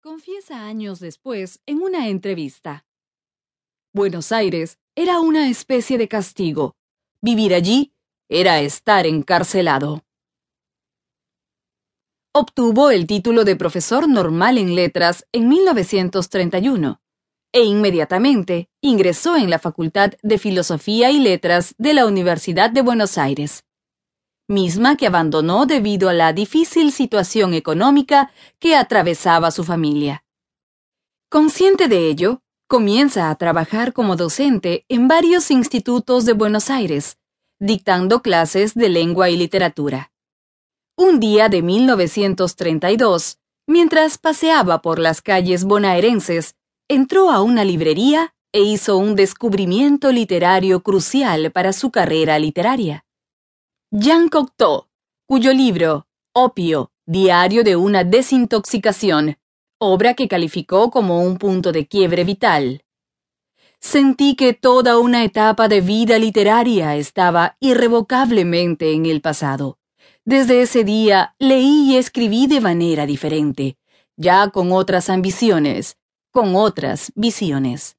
confiesa años después en una entrevista. Buenos Aires era una especie de castigo. Vivir allí era estar encarcelado. Obtuvo el título de profesor normal en letras en 1931 e inmediatamente ingresó en la Facultad de Filosofía y Letras de la Universidad de Buenos Aires, misma que abandonó debido a la difícil situación económica que atravesaba su familia. Consciente de ello, comienza a trabajar como docente en varios institutos de Buenos Aires, dictando clases de lengua y literatura. Un día de 1932, mientras paseaba por las calles bonaerenses, entró a una librería e hizo un descubrimiento literario crucial para su carrera literaria. Jean Cocteau, cuyo libro Opio, Diario de una desintoxicación, obra que calificó como un punto de quiebre vital. Sentí que toda una etapa de vida literaria estaba irrevocablemente en el pasado. Desde ese día leí y escribí de manera diferente, ya con otras ambiciones, con otras visiones.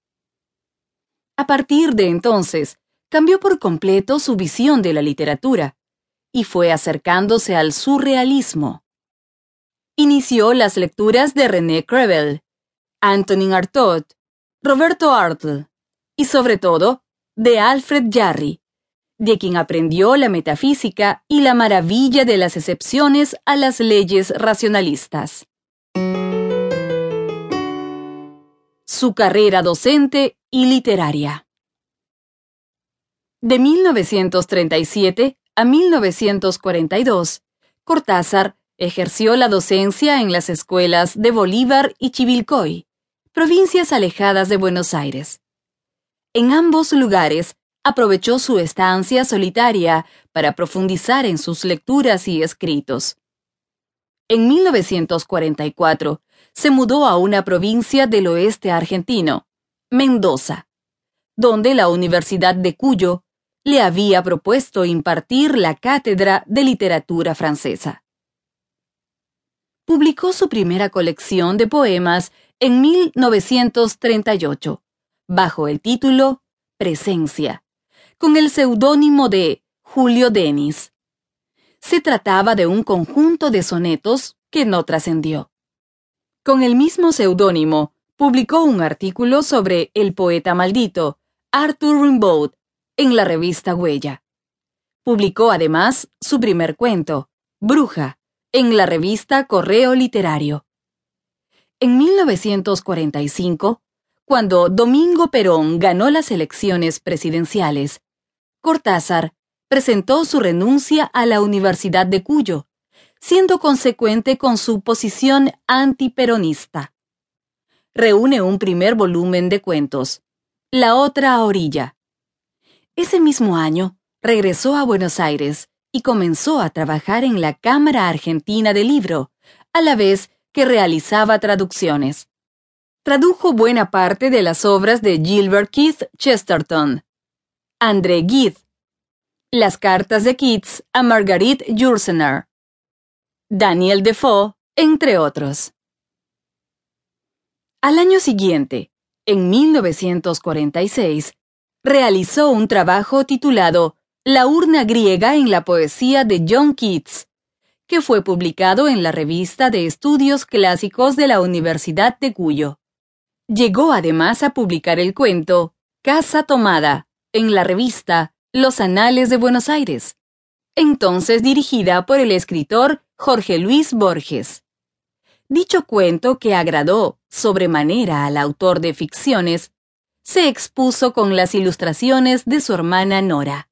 A partir de entonces, cambió por completo su visión de la literatura y fue acercándose al surrealismo. Inició las lecturas de René Crevel, Antonin Artaud, Roberto Arlt y sobre todo de Alfred Jarry, de quien aprendió la metafísica y la maravilla de las excepciones a las leyes racionalistas. su carrera docente y literaria. De 1937 a 1942, Cortázar ejerció la docencia en las escuelas de Bolívar y Chivilcoy, provincias alejadas de Buenos Aires. En ambos lugares aprovechó su estancia solitaria para profundizar en sus lecturas y escritos. En 1944 se mudó a una provincia del oeste argentino, Mendoza, donde la Universidad de Cuyo le había propuesto impartir la cátedra de literatura francesa. Publicó su primera colección de poemas en 1938, bajo el título Presencia, con el seudónimo de Julio Denis. Se trataba de un conjunto de sonetos que no trascendió. Con el mismo seudónimo, publicó un artículo sobre el poeta maldito, Arthur Rimbaud, en la revista Huella. Publicó además su primer cuento, Bruja, en la revista Correo Literario. En 1945, cuando Domingo Perón ganó las elecciones presidenciales, Cortázar presentó su renuncia a la Universidad de Cuyo, siendo consecuente con su posición antiperonista. Reúne un primer volumen de cuentos, La otra orilla. Ese mismo año, regresó a Buenos Aires y comenzó a trabajar en la Cámara Argentina del Libro, a la vez que realizaba traducciones. Tradujo buena parte de las obras de Gilbert Keith Chesterton, André Gide, las cartas de Keats a Marguerite Yourcenar, Daniel Defoe, entre otros. Al año siguiente, en 1946, realizó un trabajo titulado La urna griega en la poesía de John Keats, que fue publicado en la revista de estudios clásicos de la Universidad de Cuyo. Llegó además a publicar el cuento Casa Tomada en la revista los Anales de Buenos Aires, entonces dirigida por el escritor Jorge Luis Borges. Dicho cuento, que agradó sobremanera al autor de ficciones, se expuso con las ilustraciones de su hermana Nora.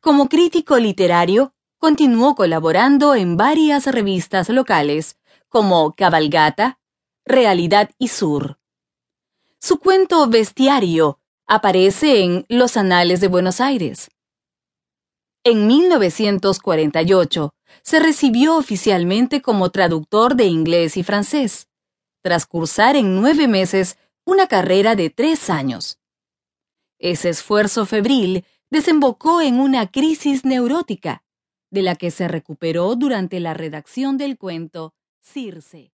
Como crítico literario, continuó colaborando en varias revistas locales, como Cabalgata, Realidad y Sur. Su cuento Bestiario aparece en Los Anales de Buenos Aires. En 1948 se recibió oficialmente como traductor de inglés y francés, tras cursar en nueve meses una carrera de tres años. Ese esfuerzo febril desembocó en una crisis neurótica, de la que se recuperó durante la redacción del cuento Circe.